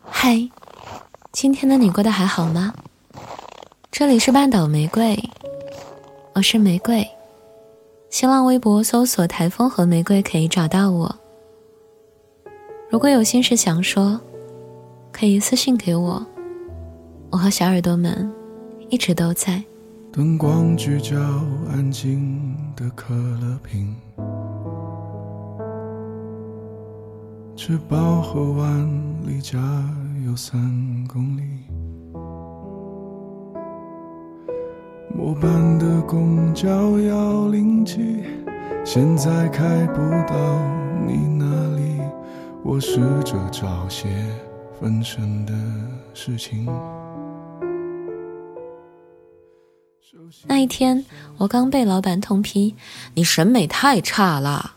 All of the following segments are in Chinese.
嗨，今天的你过得还好吗？这里是半岛玫瑰，我是玫瑰。新浪微博搜索“台风和玫瑰”可以找到我。如果有心事想说，可以私信给我。我和小耳朵们一直都在。灯光聚焦安静的可乐瓶，吃饱喝完离家有三公里。末班的公交幺零七，现在开不到你那里。我试着找些分身的事情。那一天，我刚被老板痛批：“你审美太差了。”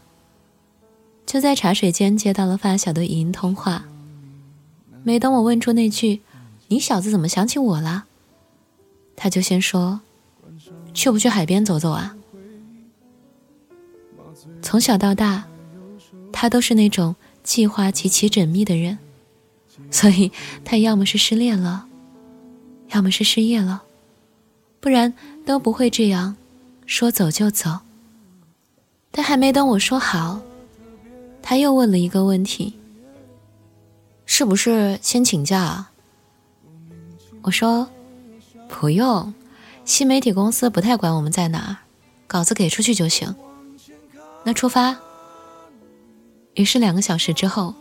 就在茶水间接到了发小的语音通话。没等我问出那句“你小子怎么想起我了”，他就先说。去不去海边走走啊？从小到大，他都是那种计划极其缜密的人，所以他要么是失恋了，要么是失业了，不然都不会这样说走就走。但还没等我说好，他又问了一个问题：是不是先请假？我说不用。新媒体公司不太管我们在哪儿，稿子给出去就行。那出发。于是两个小时之后，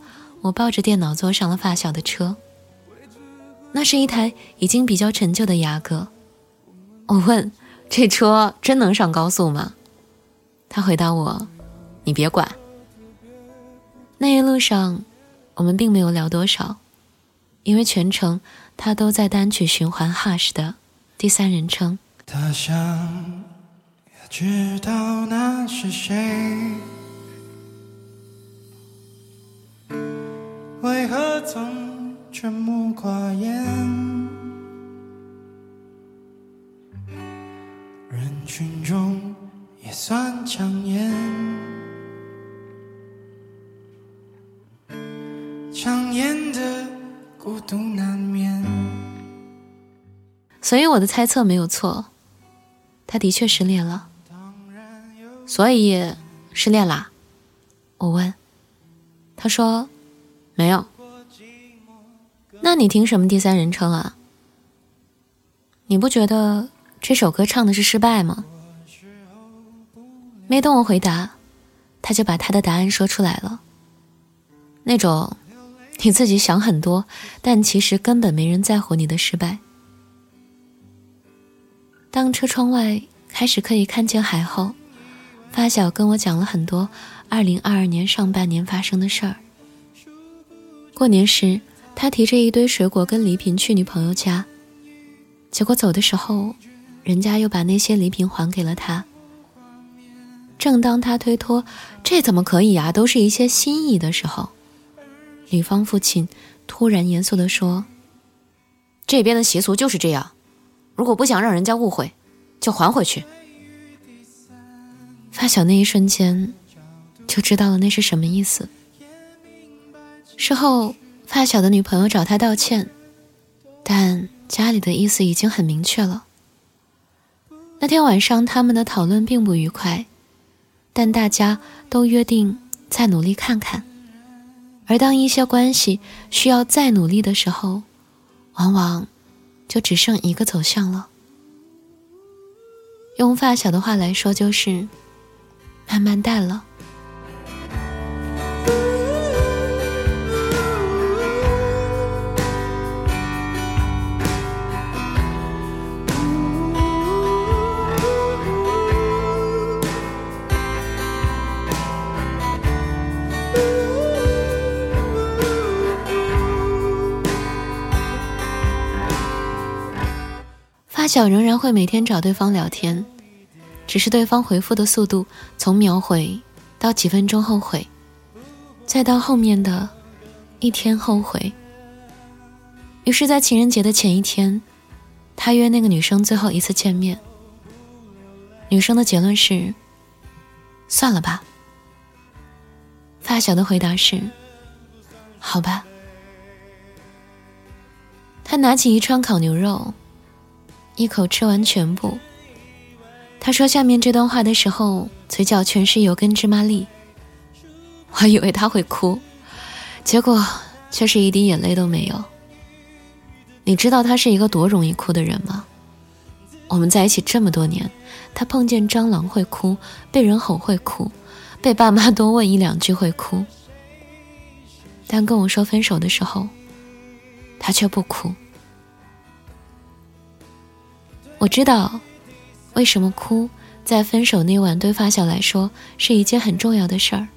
我抱着电脑坐上了发小的车。那是一台已经比较陈旧的雅阁。我问：“这车真能上高速吗？”他回答我：“你别管。”那一路上，我们并没有聊多少，因为全程他都在单曲循环 Hush 的。第三人称。他想要知道那是谁，为何总沉默寡言？人群中也算抢眼，抢眼的孤独难免。所以我的猜测没有错，他的确失恋了。所以失恋啦？我问。他说没有。那你听什么第三人称啊？你不觉得这首歌唱的是失败吗？没等我回答，他就把他的答案说出来了。那种你自己想很多，但其实根本没人在乎你的失败。当车窗外开始可以看见海后，发小跟我讲了很多2022年上半年发生的事儿。过年时，他提着一堆水果跟礼品去女朋友家，结果走的时候，人家又把那些礼品还给了他。正当他推脱“这怎么可以啊，都是一些心意”的时候，女方父亲突然严肃地说：“这边的习俗就是这样。”如果不想让人家误会，就还回去。发小那一瞬间就知道了那是什么意思。事后，发小的女朋友找他道歉，但家里的意思已经很明确了。那天晚上，他们的讨论并不愉快，但大家都约定再努力看看。而当一些关系需要再努力的时候，往往。就只剩一个走向了。用发小的话来说，就是慢慢淡了。发小仍然会每天找对方聊天，只是对方回复的速度从秒回到几分钟后回，再到后面的一天后回。于是，在情人节的前一天，他约那个女生最后一次见面。女生的结论是：算了吧。发小的回答是：好吧。他拿起一串烤牛肉，一口吃完全部。他说下面这段话的时候，嘴角全是油跟芝麻粒。我以为他会哭，结果却是一滴眼泪都没有。你知道他是一个多容易哭的人吗？我们在一起这么多年，他碰见蟑螂会哭，被人吼会哭，被爸妈多问一两句会哭，但跟我说分手的时候，他却不哭。我知道，为什么哭在分手那晚对发小来说是一件很重要的事儿，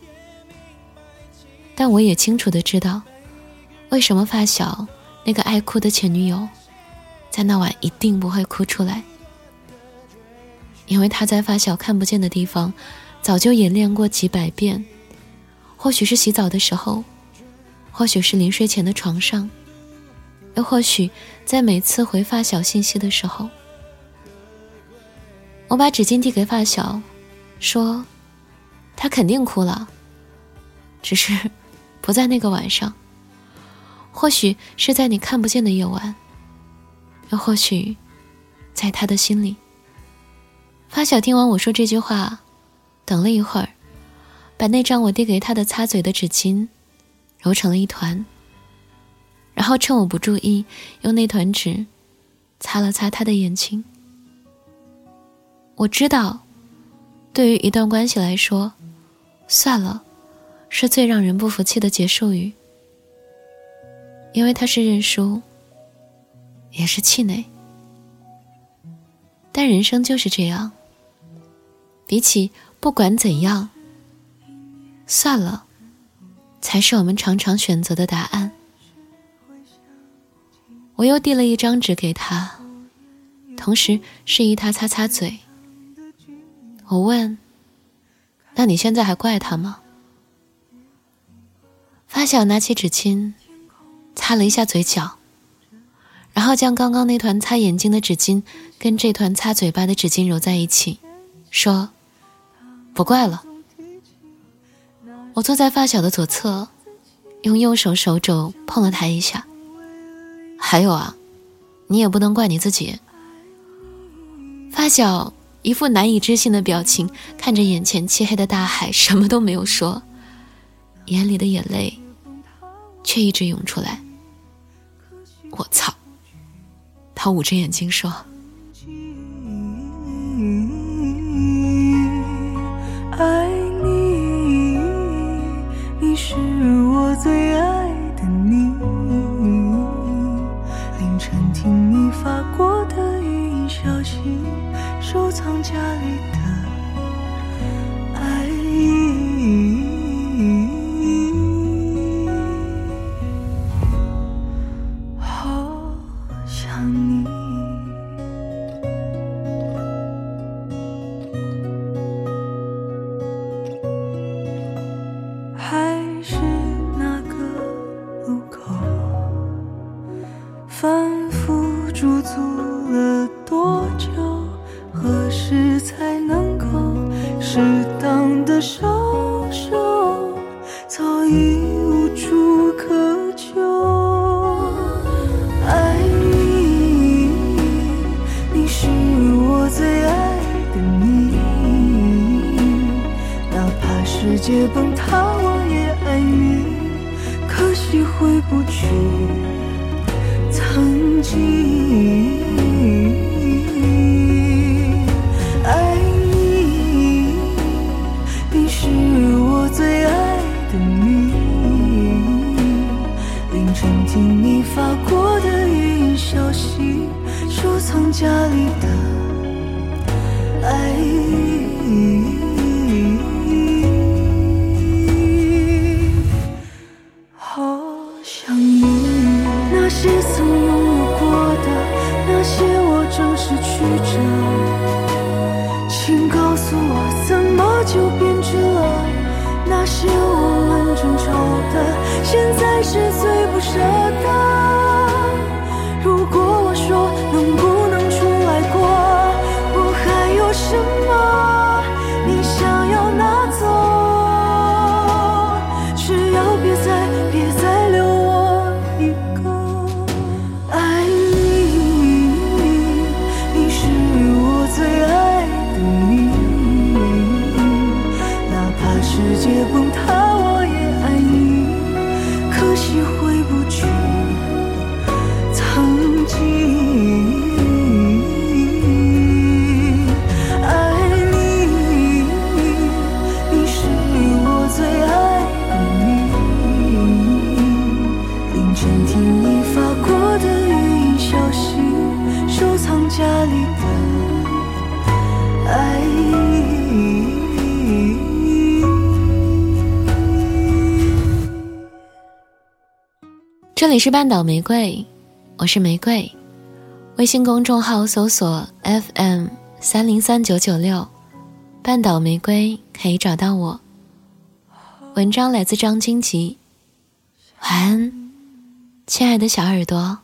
但我也清楚的知道，为什么发小那个爱哭的前女友，在那晚一定不会哭出来。因为他在发小看不见的地方，早就演练过几百遍，或许是洗澡的时候，或许是临睡前的床上，又或许在每次回发小信息的时候。我把纸巾递给发小，说：“他肯定哭了，只是不在那个晚上，或许是在你看不见的夜晚，又或许在他的心里。”发小听完我说这句话，等了一会儿，把那张我递给他的擦嘴的纸巾揉成了一团，然后趁我不注意，用那团纸擦了擦他的眼睛。我知道，对于一段关系来说，算了，是最让人不服气的结束语，因为它是认输，也是气馁。但人生就是这样。比起不管怎样，算了，才是我们常常选择的答案。我又递了一张纸给他，同时示意他擦擦嘴。我问：“那你现在还怪他吗？”发小拿起纸巾，擦了一下嘴角，然后将刚刚那团擦眼睛的纸巾跟这团擦嘴巴的纸巾揉在一起，说。不怪了，我坐在发小的左侧，用右手手肘碰了他一下。还有啊，你也不能怪你自己。发小一副难以置信的表情，看着眼前漆黑的大海，什么都没有说，眼里的眼泪却一直涌出来。我操！他捂着眼睛说。爱你，你是我最爱的你。凌晨听你发过，收藏家里的爱意。好想你适当的收手早已无处可救爱你你是我最爱的你哪怕世界崩塌我也爱你可惜回不去曾经。家里的爱，好想你。那些曾拥有过的，那些我正失去着，请告诉我，怎么就变质了？那些我们争吵的，现在是最不舍。这里是半岛玫瑰，我是玫瑰。微信公众号搜索 FM 三零三九九六，半岛玫瑰可以找到我。文章来自张荆棘。晚安，亲爱的小耳朵。